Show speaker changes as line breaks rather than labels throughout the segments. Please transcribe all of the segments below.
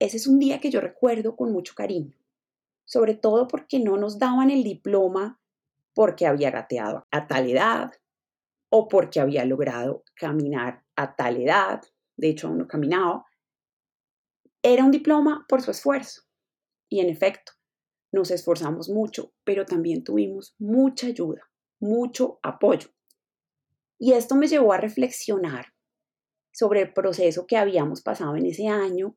ese es un día que yo recuerdo con mucho cariño, sobre todo porque no nos daban el diploma porque había gateado a tal edad o porque había logrado caminar a tal edad, de hecho aún no caminaba, era un diploma por su esfuerzo. Y en efecto, nos esforzamos mucho, pero también tuvimos mucha ayuda, mucho apoyo. Y esto me llevó a reflexionar sobre el proceso que habíamos pasado en ese año.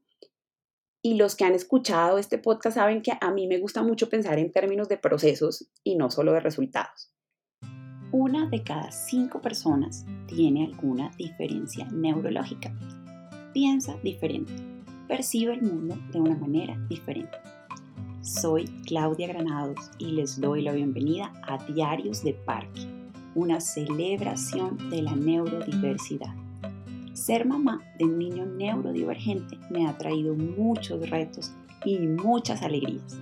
Y los que han escuchado este podcast saben que a mí me gusta mucho pensar en términos de procesos y no solo de resultados. Una de cada cinco personas tiene alguna diferencia neurológica. Piensa diferente, percibe el mundo de una manera diferente. Soy Claudia Granados y les doy la bienvenida a Diarios de Parque, una celebración de la neurodiversidad. Ser mamá de un niño neurodivergente me ha traído muchos retos y muchas alegrías.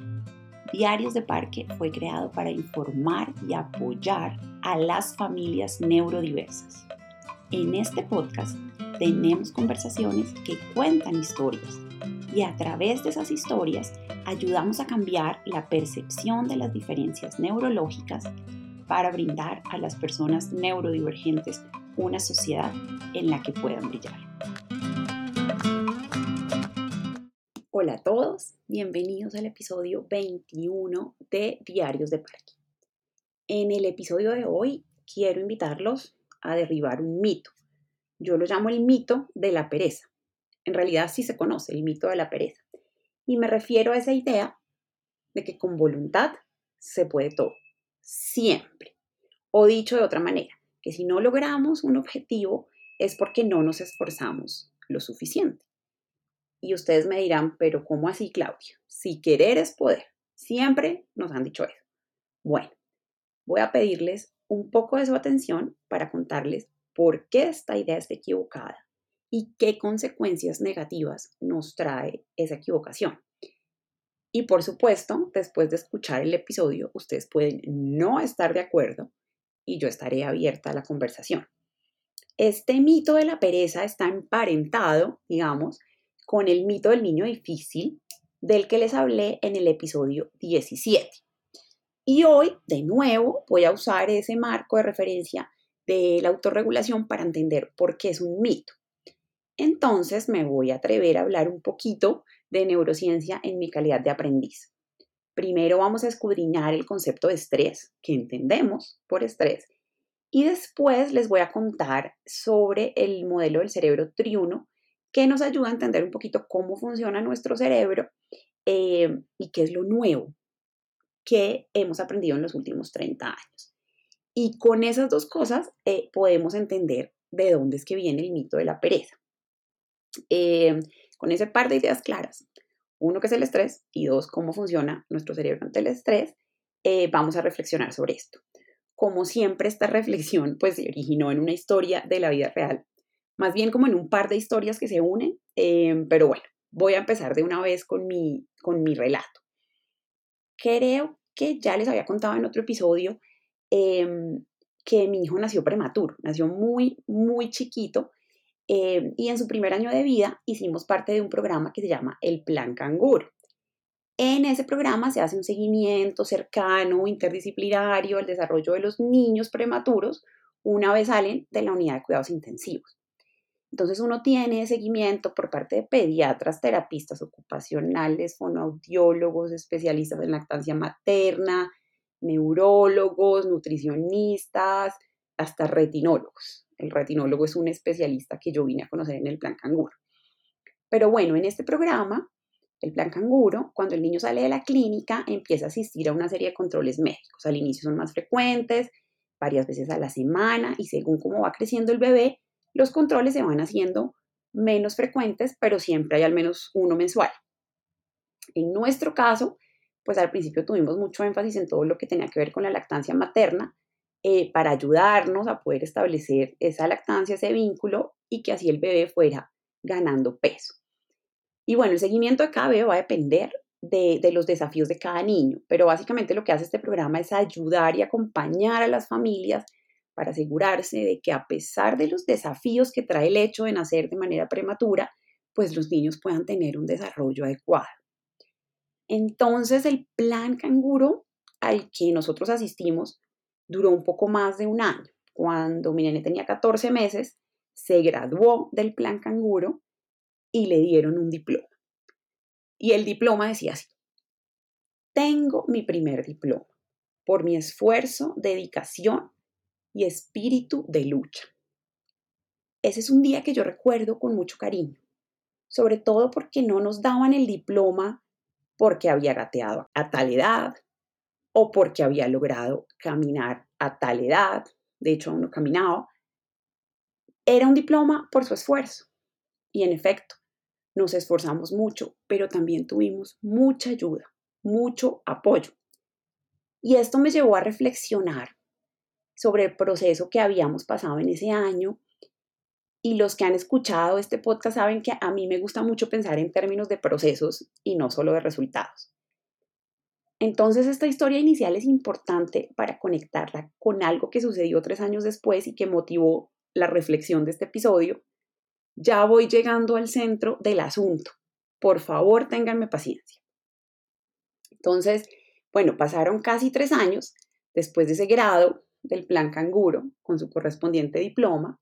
Diarios de Parque fue creado para informar y apoyar a las familias neurodiversas. En este podcast tenemos conversaciones que cuentan historias y a través de esas historias ayudamos a cambiar la percepción de las diferencias neurológicas para brindar a las personas neurodivergentes una sociedad en la que puedan brillar. Hola a todos, bienvenidos al episodio 21 de Diarios de Parque. En el episodio de hoy quiero invitarlos a derribar un mito. Yo lo llamo el mito de la pereza. En realidad sí se conoce el mito de la pereza. Y me refiero a esa idea de que con voluntad se puede todo, siempre. O dicho de otra manera, que si no logramos un objetivo es porque no nos esforzamos lo suficiente. Y ustedes me dirán, pero ¿cómo así, Claudia? Si querer es poder. Siempre nos han dicho eso. Bueno, voy a pedirles un poco de su atención para contarles por qué esta idea está equivocada y qué consecuencias negativas nos trae esa equivocación. Y por supuesto, después de escuchar el episodio, ustedes pueden no estar de acuerdo y yo estaré abierta a la conversación. Este mito de la pereza está emparentado, digamos, con el mito del niño difícil del que les hablé en el episodio 17. Y hoy, de nuevo, voy a usar ese marco de referencia de la autorregulación para entender por qué es un mito. Entonces me voy a atrever a hablar un poquito de neurociencia en mi calidad de aprendiz. Primero vamos a escudriñar el concepto de estrés, que entendemos por estrés, y después les voy a contar sobre el modelo del cerebro triuno que nos ayuda a entender un poquito cómo funciona nuestro cerebro eh, y qué es lo nuevo que hemos aprendido en los últimos 30 años. Y con esas dos cosas eh, podemos entender de dónde es que viene el mito de la pereza. Eh, con ese par de ideas claras, uno que es el estrés y dos, cómo funciona nuestro cerebro ante el estrés, vamos a reflexionar sobre esto. Como siempre, esta reflexión pues se originó en una historia de la vida real más bien como en un par de historias que se unen, em, pero bueno, voy a empezar de una vez con mi, con mi relato. Creo que ya les había contado en otro episodio em, que mi hijo nació prematuro, nació muy, muy chiquito em, y en su primer año de vida hicimos parte de un programa que se llama el Plan Canguro. En ese programa se hace un seguimiento cercano, interdisciplinario al desarrollo de los niños prematuros una vez salen de la unidad de cuidados intensivos. Entonces uno tiene seguimiento por parte de pediatras, terapistas ocupacionales, fonoaudiólogos, especialistas en lactancia materna, neurólogos, nutricionistas, hasta retinólogos. El retinólogo es un especialista que yo vine a conocer en el plan canguro. Pero bueno, en este programa, el plan canguro, cuando el niño sale de la clínica, empieza a asistir a una serie de controles médicos. Al inicio son más frecuentes, varias veces a la semana, y según cómo va creciendo el bebé, los controles se van haciendo menos frecuentes, pero siempre hay al menos uno mensual. En nuestro caso, pues al principio tuvimos mucho énfasis en todo lo que tenía que ver con la lactancia materna, eh, para ayudarnos a poder establecer esa lactancia, ese vínculo y que así el bebé fuera ganando peso. Y bueno, el seguimiento de cada bebé va a depender de, de, los desafíos de cada niño, pero básicamente lo que hace este programa es ayudar y acompañar a las familias para asegurarse de que a pesar de los desafíos que trae el hecho de nacer de manera prematura, pues los niños puedan tener un desarrollo adecuado. Entonces el plan canguro al que nosotros asistimos duró un poco más de un año. Cuando mi nene tenía 14 meses, se graduó del plan canguro y le dieron un diploma. Y el diploma decía así, tengo mi primer diploma por mi esfuerzo, dedicación y espíritu de lucha. Ese es un día que yo recuerdo con mucho cariño, sobre todo porque no nos daban el diploma porque había gateado a tal edad o porque había logrado caminar a tal edad, de hecho aún no caminaba. Era un diploma por su esfuerzo. Y en efecto, nos esforzamos mucho, pero también tuvimos mucha ayuda, mucho apoyo. Y esto me llevó a reflexionar sobre el proceso que habíamos pasado en ese año. Y los que han escuchado este podcast saben que a mí me gusta mucho pensar en términos de procesos y no solo de resultados. Entonces esta historia inicial es importante para conectarla con algo que sucedió tres años después y que motivó la reflexión de este episodio. Ya voy llegando al centro del asunto. Por favor, ténganme paciencia. Entonces, bueno, pasaron casi tres años después de ese grado del plan canguro con su correspondiente diploma.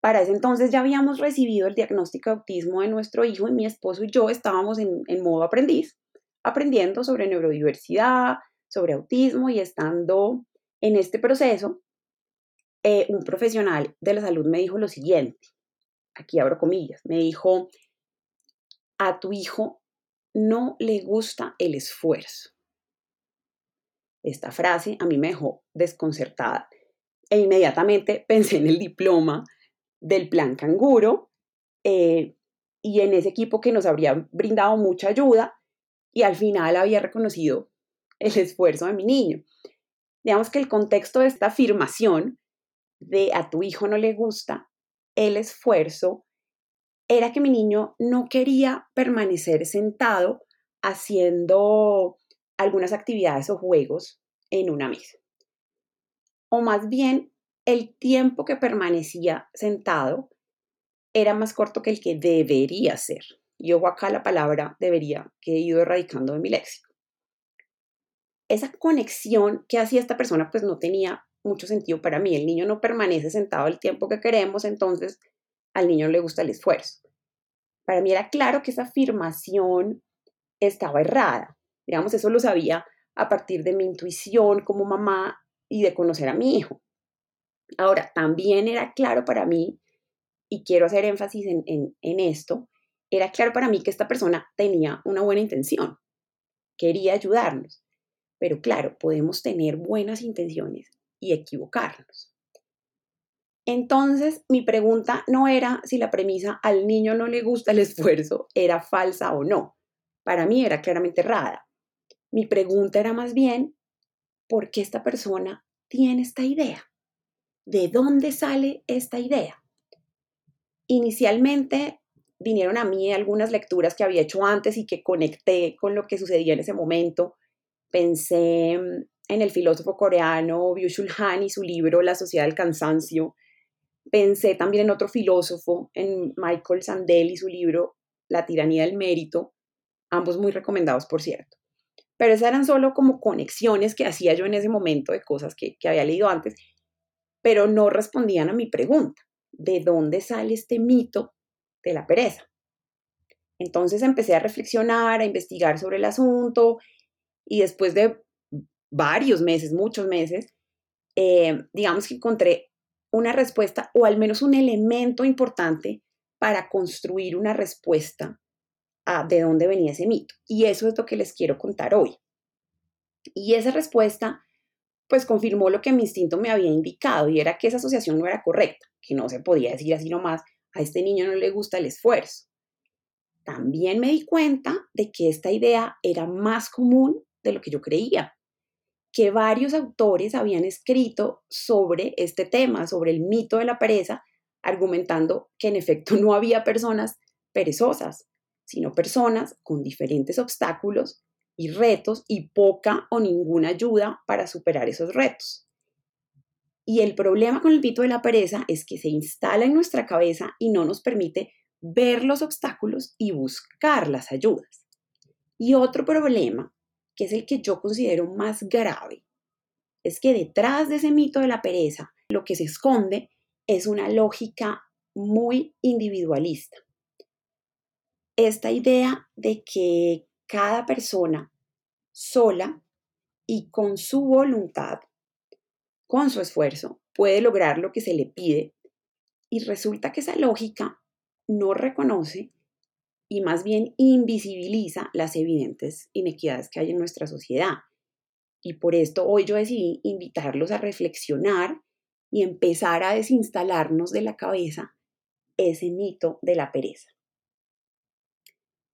Para ese entonces ya habíamos recibido el diagnóstico de autismo de nuestro hijo y mi esposo y yo estábamos en, modo aprendiz, aprendiendo sobre neurodiversidad, sobre autismo y estando en este proceso, eh, un profesional de la salud me dijo lo siguiente, aquí abro comillas, me dijo, a tu hijo no le gusta el esfuerzo. Esta frase a mí me dejó desconcertada e inmediatamente pensé en el diploma del plan canguro eh, y en ese equipo que nos habría brindado mucha ayuda y al final había reconocido el esfuerzo de mi niño. Digamos que el contexto de esta afirmación de a tu hijo no le gusta el esfuerzo era que mi niño no quería permanecer sentado haciendo algunas actividades o juegos en una mesa. O más bien, el tiempo que permanecía sentado era más corto que el que debería ser. Y ojo acá la palabra debería que he ido erradicando de mi léxico. Esa conexión que hacía esta persona pues no tenía mucho sentido para mí. El niño no permanece sentado el tiempo que queremos, entonces al niño le gusta el esfuerzo. Para mí era claro que esa afirmación estaba errada. Digamos, eso lo sabía a partir de mi intuición como mamá y de conocer a mi hijo. Ahora, también era claro para mí, y quiero hacer énfasis en esto, era claro para mí que esta persona tenía una buena intención, quería ayudarnos. Pero claro, podemos tener buenas intenciones y equivocarnos. Entonces, mi pregunta no era si la premisa al niño no le gusta el esfuerzo era falsa o no. Para mí era claramente errada. Mi pregunta era más bien, ¿por qué esta persona tiene esta idea? ¿De dónde sale esta idea? Inicialmente vinieron a mí algunas lecturas que había hecho antes y que conecté con lo que sucedía en ese momento. Pensé en el filósofo coreano Byung-Chul Han y su libro La sociedad del cansancio. Pensé también en otro filósofo, en Michael Sandel y su libro La tiranía del mérito, ambos muy recomendados, por cierto. Pero esas eran solo como conexiones que hacía yo en ese momento de cosas que, que había leído antes, pero no respondían a mi pregunta, ¿de dónde sale este mito de la pereza? Entonces empecé a reflexionar, a investigar sobre el asunto y después de varios meses, muchos meses, eh, digamos que encontré una respuesta o al menos un elemento importante para construir una respuesta de dónde venía ese mito. Y eso es lo que les quiero contar hoy. Y esa respuesta, pues confirmó lo que mi instinto me había indicado y era que esa asociación no era correcta, que no se podía decir así nomás, a este niño no le gusta el esfuerzo. También me di cuenta de que esta idea era más común de lo que yo creía, que varios autores habían escrito sobre este tema, sobre el mito de la pereza, argumentando que en efecto no había personas perezosas, sino personas con diferentes obstáculos y retos y poca o ninguna ayuda para superar esos retos. Y el problema con el mito de la pereza es que se instala en nuestra cabeza y no nos permite ver los obstáculos y buscar las ayudas. Y otro problema, que es el que yo considero más grave, es que detrás de ese mito de la pereza, lo que se esconde es una lógica muy individualista. Esta idea de que cada persona sola y con su voluntad, con su esfuerzo, puede lograr lo que se le pide. Y resulta que esa lógica no reconoce y más bien invisibiliza las evidentes inequidades que hay en nuestra sociedad. Y por esto hoy yo decidí invitarlos a reflexionar y empezar a desinstalarnos de la cabeza ese mito de la pereza.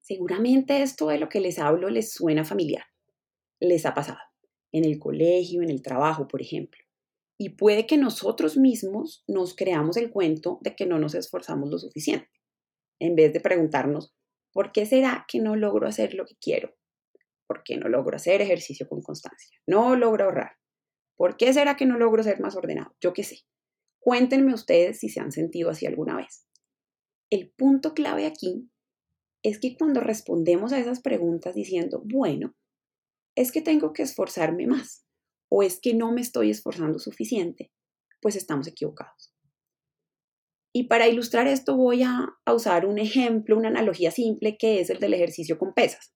Seguramente esto de lo que les hablo les suena familiar. Les ha pasado en el colegio, en el trabajo, por ejemplo. Y puede que nosotros mismos nos creamos el cuento de que no nos esforzamos lo suficiente, en vez de preguntarnos, ¿por qué será que no logro hacer lo que quiero? ¿Por qué no logro hacer ejercicio con constancia? No logro ahorrar. ¿Por qué será que no logro ser más ordenado? Yo qué sé. Cuéntenme ustedes si se han sentido así alguna vez. El punto clave aquí es que cuando respondemos a esas preguntas diciendo, bueno, es que tengo que esforzarme más, o es que no me estoy esforzando suficiente, pues estamos equivocados. Y para ilustrar esto voy a, usar un ejemplo, una analogía simple que es el del ejercicio con pesas.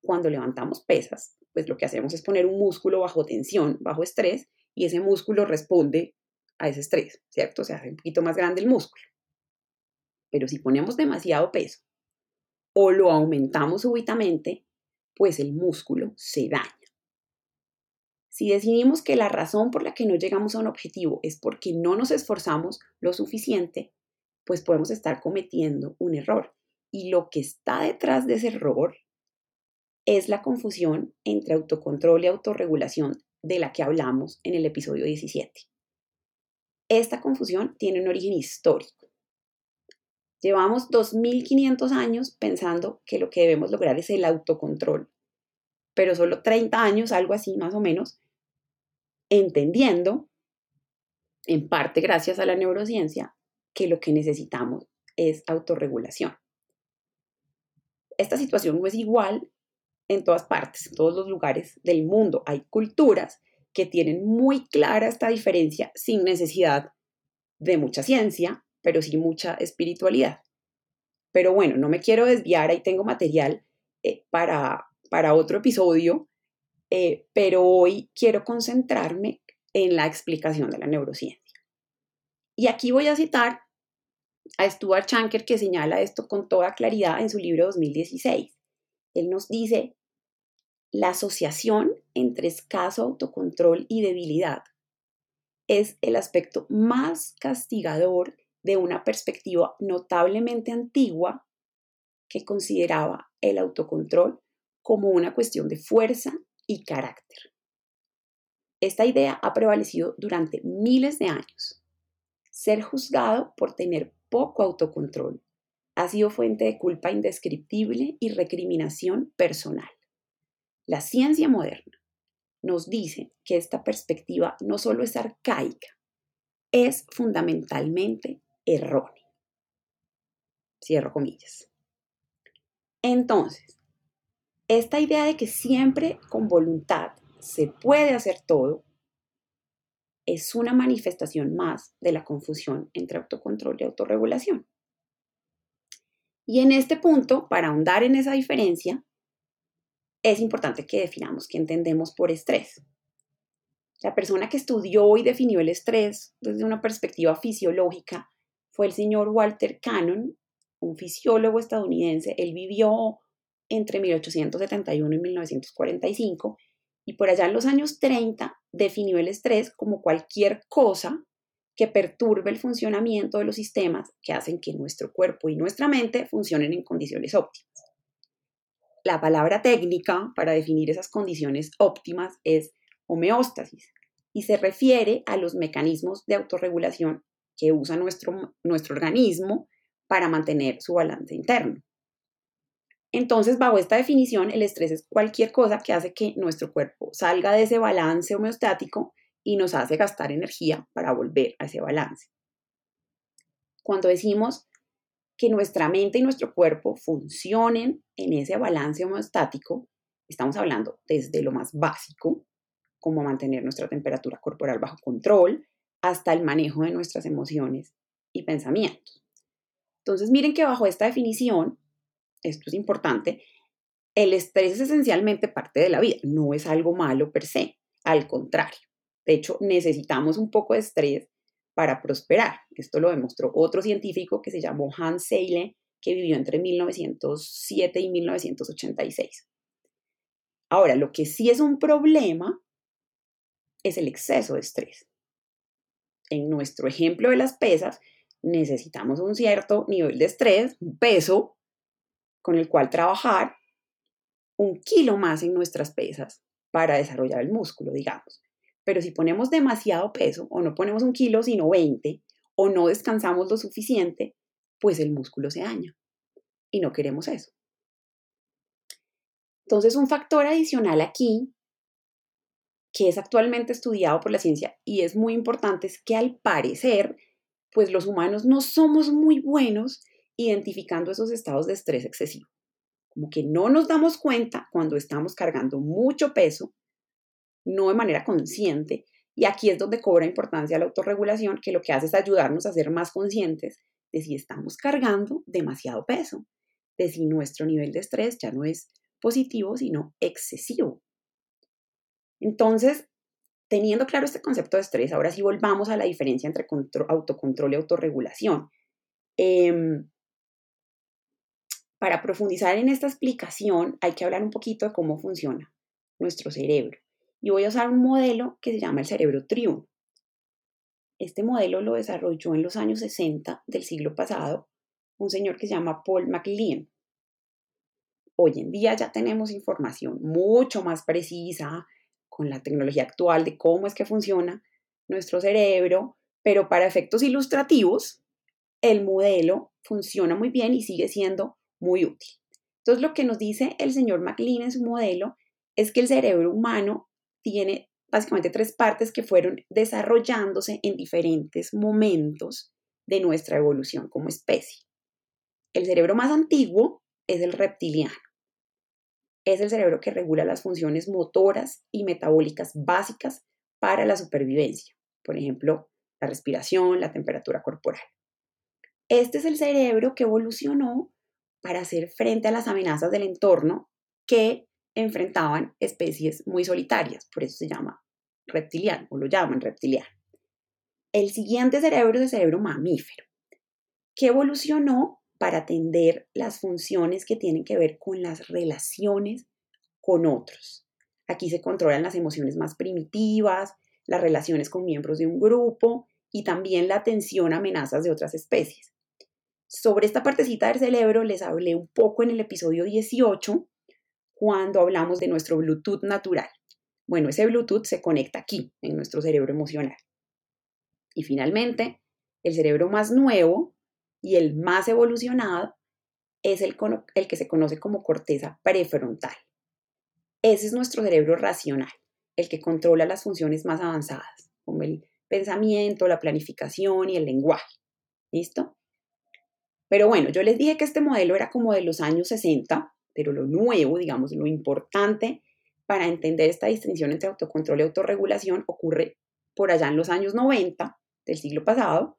Cuando levantamos pesas, pues lo que hacemos es poner un músculo bajo tensión, bajo estrés, y ese músculo responde a ese estrés, ¿cierto? Se hace un poquito más grande el músculo. Pero si ponemos demasiado peso o lo aumentamos súbitamente, pues el músculo se daña. Si decidimos que la razón por la que no llegamos a un objetivo es porque no nos esforzamos lo suficiente, pues podemos estar cometiendo un error. Y lo que está detrás de ese error es la confusión entre autocontrol y autorregulación de la que hablamos en el episodio 17. Esta confusión tiene un origen histórico. Llevamos 2.500 años pensando que lo que debemos lograr es el autocontrol, pero solo 30 años, algo así más o menos, entendiendo, en parte gracias a la neurociencia, que lo que necesitamos es autorregulación. Esta situación no es igual en todas partes, en todos los lugares del mundo. Hay culturas que tienen muy clara esta diferencia sin necesidad de mucha ciencia, pero sí mucha espiritualidad. Pero bueno, no me quiero desviar, ahí tengo material eh, para, para otro episodio eh, pero hoy quiero concentrarme en la explicación de la neurociencia. Y aquí voy a citar a Stuart Shanker que señala esto con toda claridad en su libro 2016. Él nos dice, la asociación entre escaso autocontrol y debilidad es el aspecto más castigador de una perspectiva notablemente antigua que consideraba el autocontrol como una cuestión de fuerza y carácter. Esta idea ha prevalecido durante miles de años. Ser juzgado por tener poco autocontrol ha sido fuente de culpa indescriptible y recriminación personal. La ciencia moderna nos dice que esta perspectiva no solo es arcaica, es fundamentalmente errónea. Cierro comillas. Entonces, esta idea de que siempre con voluntad se puede hacer todo es una manifestación más de la confusión entre autocontrol y autorregulación. Y en este punto, para ahondar en esa diferencia, es importante que definamos qué entendemos por estrés. La persona que estudió y definió el estrés desde una perspectiva fisiológica fue el señor Walter Cannon, un fisiólogo estadounidense. Él vivió entre 1871 y 1945 y por allá en los años 30 definió el estrés como cualquier cosa que perturbe el funcionamiento de los sistemas que hacen que nuestro cuerpo y nuestra mente funcionen en condiciones óptimas. La palabra técnica para definir esas condiciones óptimas es homeostasis y se refiere a los mecanismos de autorregulación que usa nuestro, nuestro organismo para mantener su balance interno. Entonces, bajo esta definición, el estrés es cualquier cosa que hace que nuestro cuerpo salga de ese balance homeostático y nos hace gastar energía para volver a ese balance. Cuando decimos que nuestra mente y nuestro cuerpo funcionen en ese balance homeostático, estamos hablando desde lo más básico, como mantener nuestra temperatura corporal bajo control, hasta el manejo de nuestras emociones y pensamientos. Entonces, miren que bajo esta definición, esto es importante, el estrés es esencialmente parte de la vida, no es algo malo per se, al contrario. De hecho, necesitamos un poco de estrés para prosperar. Esto lo demostró otro científico que se llamó Hans Seyle, que vivió entre 1907 y 1986. Ahora, lo que sí es un problema es el exceso de estrés. En nuestro ejemplo de las pesas, necesitamos un cierto nivel de estrés, un peso con el cual trabajar un kilo más en nuestras pesas para desarrollar el músculo, digamos. Pero si ponemos demasiado peso o no ponemos un kilo sino 20 o no descansamos lo suficiente, pues el músculo se daña. Y no queremos eso. Entonces, un factor adicional aquí, que es actualmente estudiado por la ciencia y es muy importante, es que al parecer, pues los humanos no somos muy buenos identificando esos estados de estrés excesivo. Como que no nos damos cuenta cuando estamos cargando mucho peso no de manera consciente. Y aquí es donde cobra importancia la autorregulación, que lo que hace es ayudarnos a ser más conscientes de si estamos cargando demasiado peso, de si nuestro nivel de estrés ya no es positivo, sino excesivo. Entonces, teniendo claro este concepto de estrés, ahora sí volvamos a la diferencia entre autocontrol y autorregulación. Em, para profundizar en esta explicación, hay que hablar un poquito de cómo funciona nuestro cerebro y voy a usar un modelo que se llama el cerebro triun. Este modelo lo desarrolló en los años 60 del siglo pasado un señor que se llama Paul MacLean. Hoy en día ya tenemos información mucho más precisa con la tecnología actual de cómo es que funciona nuestro cerebro, pero para efectos ilustrativos, el modelo funciona muy bien y sigue siendo muy útil. Entonces, lo que nos dice el señor MacLean en su modelo es que el cerebro humano tiene básicamente tres partes que fueron desarrollándose en diferentes momentos de nuestra evolución como especie. El cerebro más antiguo es el reptiliano. Es el cerebro que regula las funciones motoras y metabólicas básicas para la supervivencia. Por ejemplo, la respiración, la temperatura corporal. Este es el cerebro que evolucionó para hacer frente a las amenazas del entorno que enfrentaban especies muy solitarias, por eso se llama reptiliano o lo llaman reptiliano. El siguiente cerebro es el cerebro mamífero, que evolucionó para atender las funciones que tienen que ver con las relaciones con otros. Aquí se controlan las emociones más primitivas, las relaciones con miembros de un grupo y también la atención a amenazas de otras especies. Sobre esta partecita del cerebro les hablé un poco en el episodio 18 cuando hablamos de nuestro Bluetooth natural. Bueno, ese Bluetooth se conecta aquí, en nuestro cerebro emocional. Y finalmente, el cerebro más nuevo y el más evolucionado es el, el que se conoce como corteza prefrontal. Ese es nuestro cerebro racional, el que controla las funciones más avanzadas, como el pensamiento, la planificación y el lenguaje. ¿Listo? Pero bueno, yo les dije que este modelo era como de los años 60 pero lo nuevo, digamos, lo importante para entender esta distinción entre autocontrol y autorregulación ocurre por allá en los años 90 del siglo pasado.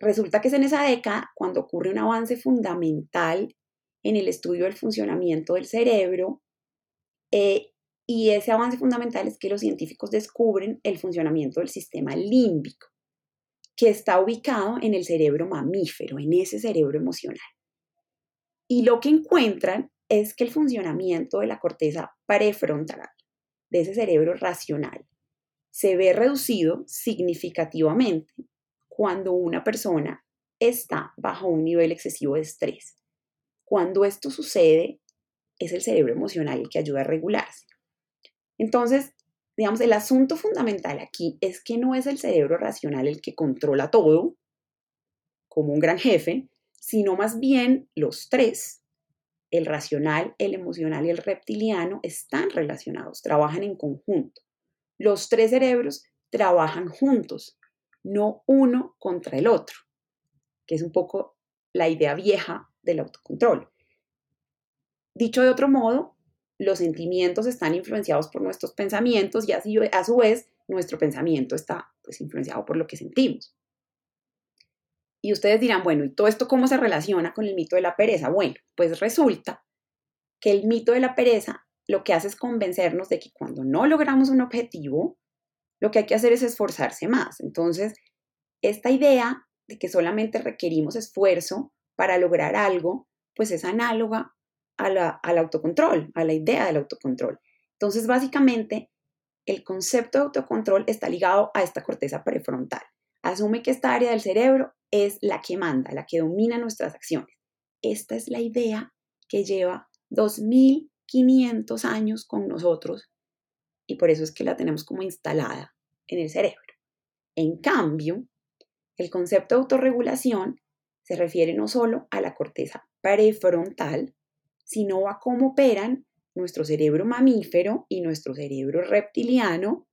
Resulta que es en esa década cuando ocurre un avance fundamental en el estudio del funcionamiento del cerebro eh, y ese avance fundamental es que los científicos descubren el funcionamiento del sistema límbico, que está ubicado en el cerebro mamífero, en ese cerebro emocional. Y lo que encuentran es que el funcionamiento de la corteza prefrontal, de ese cerebro racional, se ve reducido significativamente cuando una persona está bajo un nivel excesivo de estrés. Cuando esto sucede, es el cerebro emocional el que ayuda a regularse. Entonces, digamos, el asunto fundamental aquí es que no es el cerebro racional el que controla todo, como un gran jefe, sino más bien los tres, el racional, el emocional y el reptiliano están relacionados, trabajan en conjunto. Los tres cerebros trabajan juntos, no uno contra el otro, que es un poco la idea vieja del autocontrol. Dicho de otro modo, los sentimientos están influenciados por nuestros pensamientos y así, a su vez nuestro pensamiento está pues, influenciado por lo que sentimos. Y ustedes dirán, bueno, ¿y todo esto cómo se relaciona con el mito de la pereza? Bueno, pues resulta que el mito de la pereza lo que hace es convencernos de que cuando no logramos un objetivo, lo que hay que hacer es esforzarse más. Entonces, esta idea de que solamente requerimos esfuerzo para lograr algo, pues es análoga al autocontrol, a la idea del autocontrol. Entonces, básicamente, el concepto de autocontrol está ligado a esta corteza prefrontal. Asume que esta área del cerebro es la que manda, la que domina nuestras acciones. Esta es la idea que lleva 2500 años con nosotros y por eso es que la tenemos como instalada en el cerebro. En cambio, el concepto de autorregulación se refiere no solo a la corteza prefrontal, sino a cómo operan nuestro cerebro mamífero y nuestro cerebro reptiliano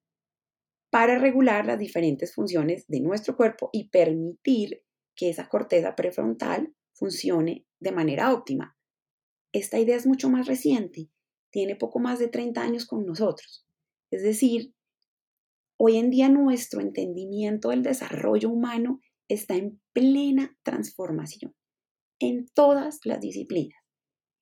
para regular las diferentes funciones de nuestro cuerpo y permitir que esa corteza prefrontal funcione de manera óptima. Esta idea es mucho más reciente, tiene poco más de 30 años con nosotros. Es decir, hoy en día nuestro entendimiento del desarrollo humano está en plena transformación en todas las disciplinas,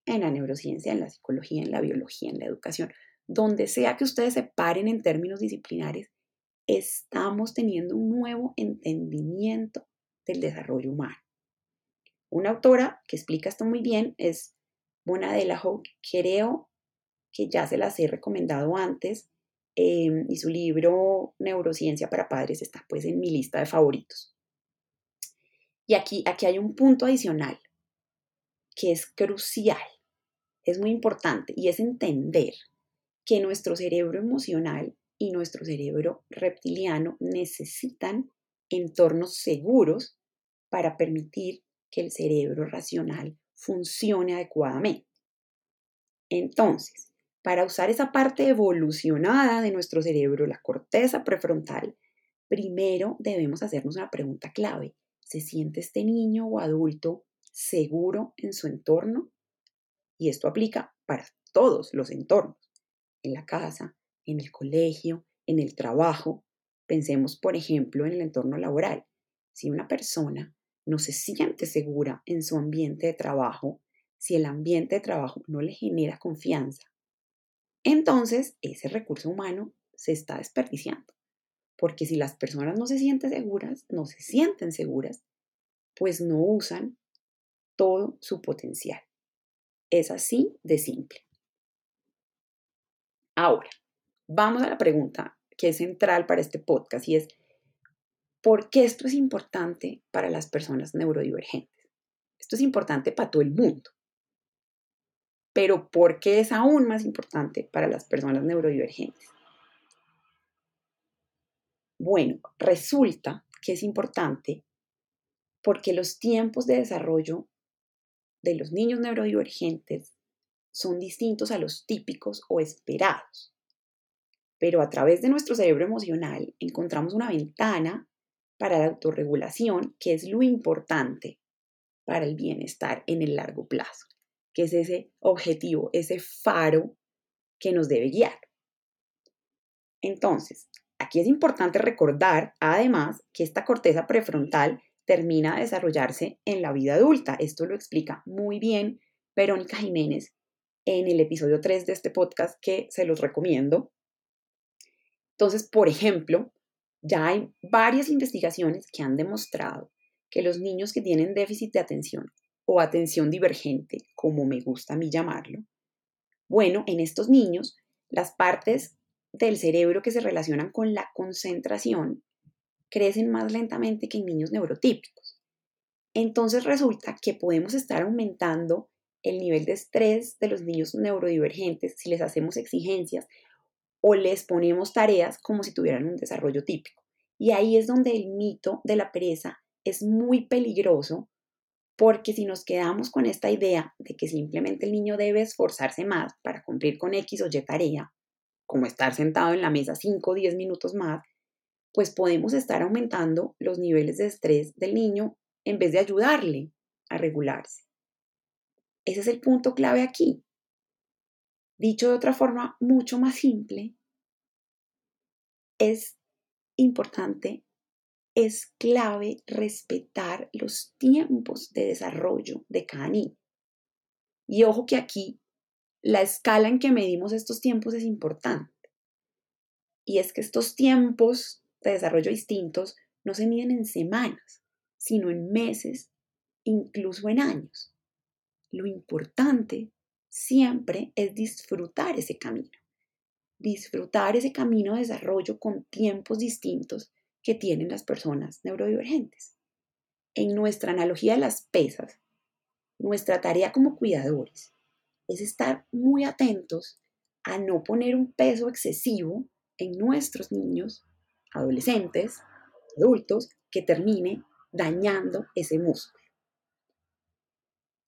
en la neurociencia, en la psicología, en la biología, en la educación, donde sea que ustedes se paren en términos disciplinares, estamos teniendo un nuevo entendimiento del desarrollo humano. Una autora que explica esto muy bien es Mona Delahoe, creo que ya se las he recomendado antes, em, y su libro Neurociencia para Padres está pues en mi lista de favoritos. Y aquí, aquí hay un punto adicional que es crucial, es muy importante, y es entender que nuestro cerebro emocional y nuestro cerebro reptiliano necesitan entornos seguros para permitir que el cerebro racional funcione adecuadamente. Entonces, para usar esa parte evolucionada de nuestro cerebro, la corteza prefrontal, primero debemos hacernos una pregunta clave. ¿Se siente este niño o adulto seguro en su entorno? Y esto aplica para todos los entornos, en la casa, en el colegio, en el trabajo. Pensemos, por ejemplo, en el entorno laboral. Si una persona no se siente segura en su ambiente de trabajo, si el ambiente de trabajo no le genera confianza, entonces ese recurso humano se está desperdiciando. Porque si las personas no se sienten seguras, no se sienten seguras, pues no usan todo su potencial. Es así de simple. Ahora, vamos a la pregunta que es central para este podcast y es, ¿por qué esto es importante para las personas neurodivergentes? Esto es importante para todo el mundo. Pero ¿por qué es aún más importante para las personas neurodivergentes? Bueno, resulta que es importante porque los tiempos de desarrollo de los niños neurodivergentes son distintos a los típicos o esperados. Pero a través de nuestro cerebro emocional encontramos una ventana para la autorregulación que es lo importante para el bienestar en el largo plazo, que es ese objetivo, ese faro que nos debe guiar. Entonces, aquí es importante recordar además que esta corteza prefrontal termina de desarrollarse en la vida adulta. Esto lo explica muy bien Verónica Jiménez en el episodio 3 de este podcast que se los recomiendo. Entonces, por ejemplo, ya hay varias investigaciones que han demostrado que los niños que tienen déficit de atención o atención divergente, como me gusta a mí llamarlo, bueno, en estos niños, las partes del cerebro que se relacionan con la concentración crecen más lentamente que en niños neurotípicos. Entonces resulta que podemos estar aumentando el nivel de estrés de los niños neurodivergentes si les hacemos exigencias o les ponemos tareas como si tuvieran un desarrollo típico. Y ahí es donde el mito de la pereza es muy peligroso porque si nos quedamos con esta idea de que simplemente el niño debe esforzarse más para cumplir con X o Y tarea, como estar sentado en la mesa 5 o 10 minutos más, pues podemos estar aumentando los niveles de estrés del niño en vez de ayudarle a regularse. Ese es el punto clave aquí. Dicho de otra forma mucho más simple, es importante, es clave respetar los tiempos de desarrollo de cada niño. Y ojo que aquí la escala en que medimos estos tiempos es importante. Y es que estos tiempos de desarrollo distintos no se miden en semanas, sino en meses, incluso en años. Lo importante siempre es disfrutar ese camino, disfrutar ese camino de desarrollo con tiempos distintos que tienen las personas neurodivergentes. En nuestra analogía de las pesas, nuestra tarea como cuidadores es estar muy atentos a no poner un peso excesivo en nuestros niños, adolescentes, adultos, que termine dañando ese músculo.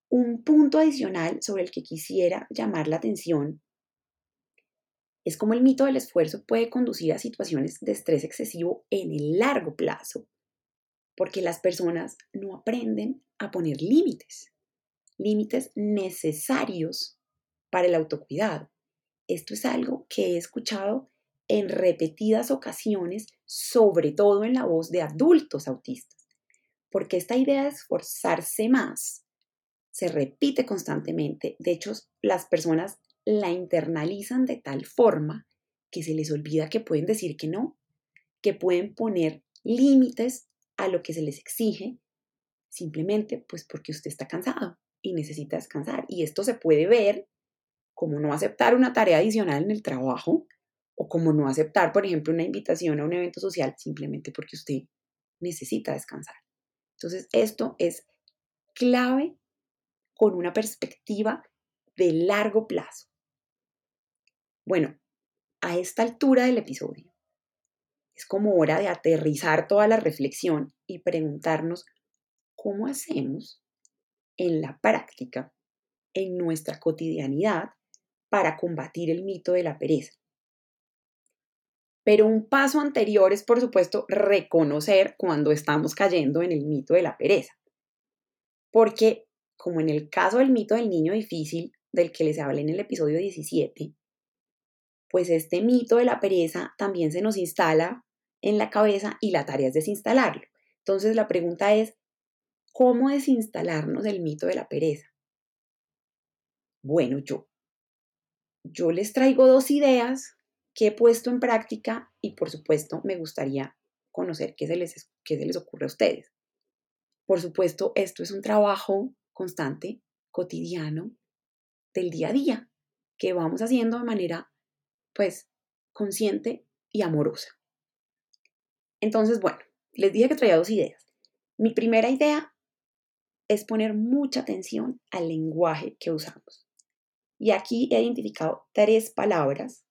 Un punto adicional sobre el que quisiera llamar la atención es cómo el mito del esfuerzo puede conducir a situaciones de estrés excesivo en el largo plazo, porque las personas no aprenden a poner límites, límites necesarios para el autocuidado. Esto es algo que he escuchado en repetidas ocasiones, sobre todo en la voz de adultos autistas, porque esta idea de esforzarse más se repite constantemente. De hecho, las personas la internalizan de tal forma que se les olvida que pueden decir que no, que pueden poner límites a lo que se les exige, simplemente pues porque usted está cansado y necesita descansar. Y esto se puede ver como no aceptar una tarea adicional en el trabajo o como no aceptar, por ejemplo, una invitación a un evento social simplemente porque usted necesita descansar. Entonces, esto es clave con una perspectiva de largo plazo. Bueno, a esta altura del episodio, es como hora de aterrizar toda la reflexión y preguntarnos cómo hacemos en la práctica, en nuestra cotidianidad, para combatir el mito de la pereza. Pero un paso anterior es, por supuesto, reconocer cuando estamos cayendo en el mito de la pereza. Porque como en el caso del mito del niño difícil, del que les hablé en el episodio 17, pues este mito de la pereza también se nos instala en la cabeza y la tarea es desinstalarlo. Entonces la pregunta es, ¿cómo desinstalarnos el mito de la pereza? Bueno, yo, yo les traigo dos ideas que he puesto en práctica y por supuesto me gustaría conocer qué se les, qué se les ocurre a ustedes. Por supuesto, esto es un trabajo constante, cotidiano, del día a día, que vamos haciendo de manera, pues, consciente y amorosa. Entonces, bueno, les dije que traía dos ideas. Mi primera idea es poner mucha atención al lenguaje que usamos. Y aquí he identificado tres palabras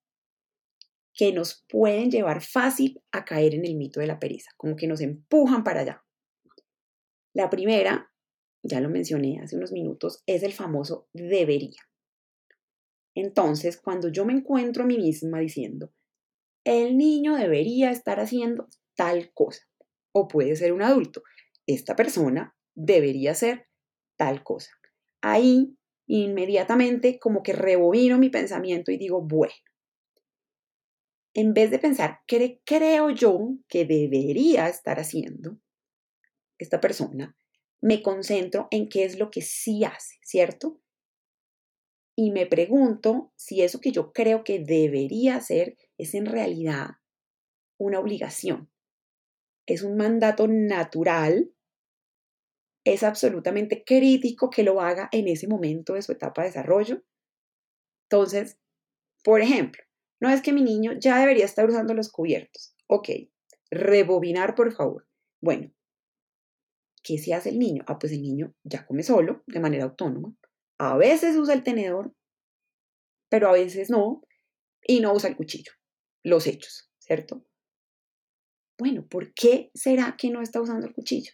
que nos pueden llevar fácil a caer en el mito de la pereza, como que nos empujan para allá. La primera ya lo mencioné hace unos minutos, es el famoso debería. Entonces, cuando yo me encuentro a mí misma diciendo, el niño debería estar haciendo tal cosa, o puede ser un adulto, esta persona debería hacer tal cosa. Ahí inmediatamente como que rebobino mi pensamiento y digo, bueno, en vez de pensar, ¿qué creo yo que debería estar haciendo esta persona? me concentro en qué es lo que sí hace, ¿cierto? Y me pregunto si eso que yo creo que debería hacer es en realidad una obligación. Es un mandato natural. Es absolutamente crítico que lo haga en ese momento de su etapa de desarrollo. Entonces, por ejemplo, no es que mi niño ya debería estar usando los cubiertos. Ok, rebobinar, por favor. Bueno, ¿Qué se hace el niño? Ah, pues el niño ya come solo, de manera autónoma. A veces usa el tenedor, pero a veces no, y no usa el cuchillo, los hechos, ¿cierto? Bueno, ¿por qué será que no está usando el cuchillo?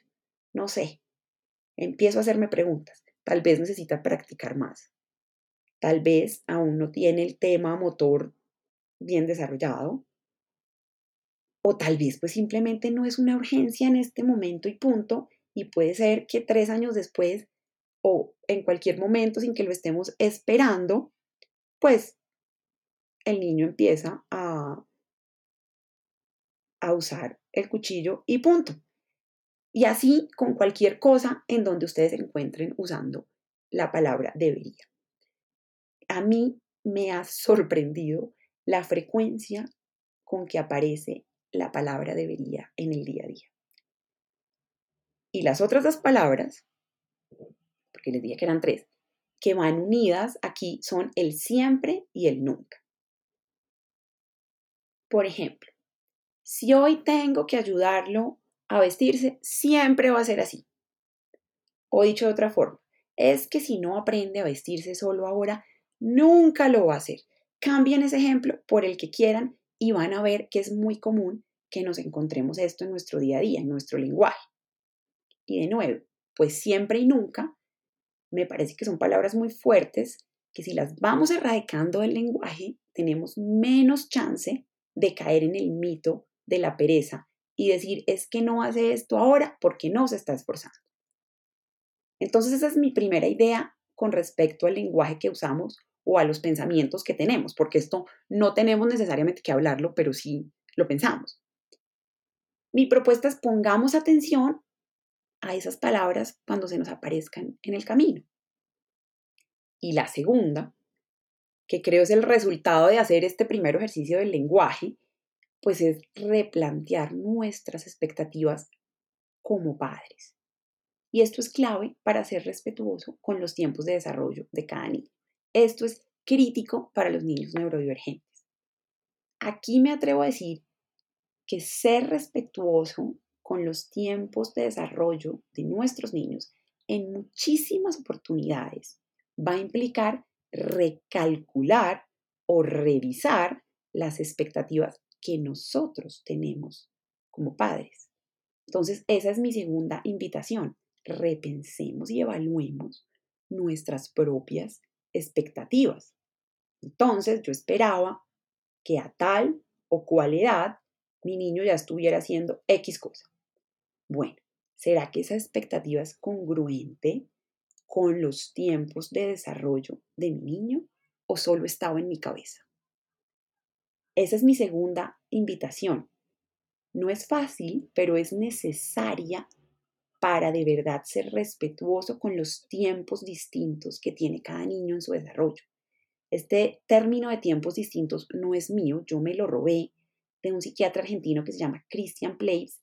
No sé. Empiezo a hacerme preguntas. Tal vez necesita practicar más. Tal vez aún no tiene el tema motor bien desarrollado. O tal vez pues simplemente no es una urgencia en este momento y punto, y puede ser que tres años después o en cualquier momento sin que lo estemos esperando, pues el niño empieza a, a usar el cuchillo y punto. Y así con cualquier cosa en donde ustedes se encuentren usando la palabra debería. A mí me ha sorprendido la frecuencia con que aparece la palabra debería en el día a día. Y las otras dos palabras, porque les dije que eran tres, que van unidas aquí son el siempre y el nunca. Por ejemplo, si hoy tengo que ayudarlo a vestirse, siempre va a ser así. O dicho de otra forma, es que si no aprende a vestirse solo ahora, nunca lo va a hacer. Cambien ese ejemplo por el que quieran y van a ver que es muy común que nos encontremos esto en nuestro día a día, en nuestro lenguaje. Y de nuevo, pues siempre y nunca, me parece que son palabras muy fuertes que si las vamos erradicando del lenguaje, tenemos menos chance de caer en el mito de la pereza y decir, es que no hace esto ahora porque no se está esforzando. Entonces esa es mi primera idea con respecto al lenguaje que usamos o a los pensamientos que tenemos, porque esto no tenemos necesariamente que hablarlo, pero sí lo pensamos. Mi propuesta es pongamos atención a esas palabras cuando se nos aparezcan en el camino. Y la segunda, que creo es el resultado de hacer este primer ejercicio del lenguaje, pues es replantear nuestras expectativas como padres. Y esto es clave para ser respetuoso con los tiempos de desarrollo de cada niño. Esto es crítico para los niños neurodivergentes. Aquí me atrevo a decir que ser respetuoso con los tiempos de desarrollo de nuestros niños en muchísimas oportunidades va a implicar recalcular o revisar las expectativas que nosotros tenemos como padres. Entonces, esa es mi segunda invitación. Repensemos y evaluemos nuestras propias expectativas. Entonces, yo esperaba que a tal o cual edad mi niño ya estuviera haciendo X cosa. Bueno, ¿será que esa expectativa es congruente con los tiempos de desarrollo de mi niño o solo estaba en mi cabeza? Esa es mi segunda invitación. No es fácil, pero es necesaria para de verdad ser respetuoso con los tiempos distintos que tiene cada niño en su desarrollo. Este término de tiempos distintos no es mío, yo me lo robé de un psiquiatra argentino que se llama Christian Place.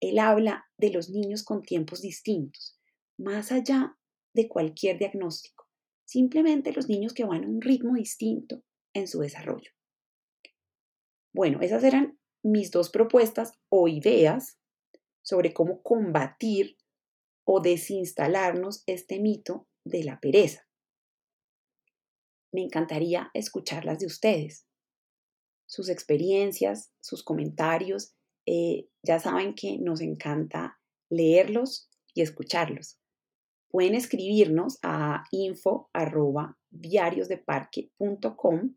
Él habla de los niños con tiempos distintos, más allá de cualquier diagnóstico, simplemente los niños que van a un ritmo distinto en su desarrollo. Bueno, esas eran mis dos propuestas o ideas sobre cómo combatir o desinstalarnos este mito de la pereza. Me encantaría escucharlas de ustedes, sus experiencias, sus comentarios. Eh, ya saben que nos encanta leerlos y escucharlos. Pueden escribirnos a info diariosdeparque.com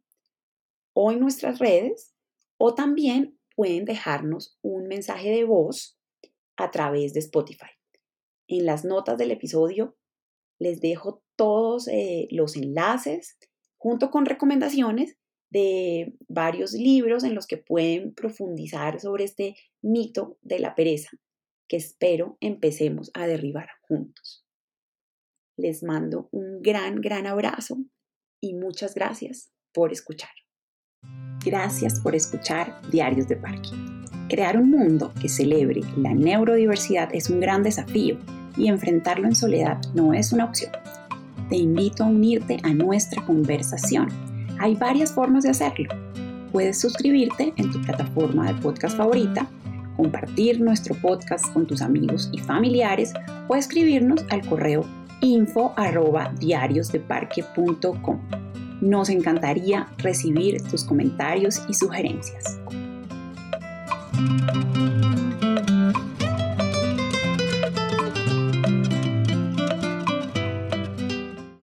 o en nuestras redes o también pueden dejarnos un mensaje de voz a través de Spotify. En las notas del episodio les dejo todos eh, los enlaces junto con recomendaciones de varios libros en los que pueden profundizar sobre este mito de la pereza que espero empecemos a derribar juntos. Les mando un gran, gran abrazo y muchas gracias por escuchar. Gracias por escuchar Diarios de Parque. Crear un mundo que celebre la neurodiversidad es un gran desafío y enfrentarlo en soledad no es una opción. Te invito a unirte a nuestra conversación. Hay varias formas de hacerlo. Puedes suscribirte en tu plataforma de podcast favorita, compartir nuestro podcast con tus amigos y familiares o escribirnos al correo info. Nos encantaría recibir tus comentarios y sugerencias. Música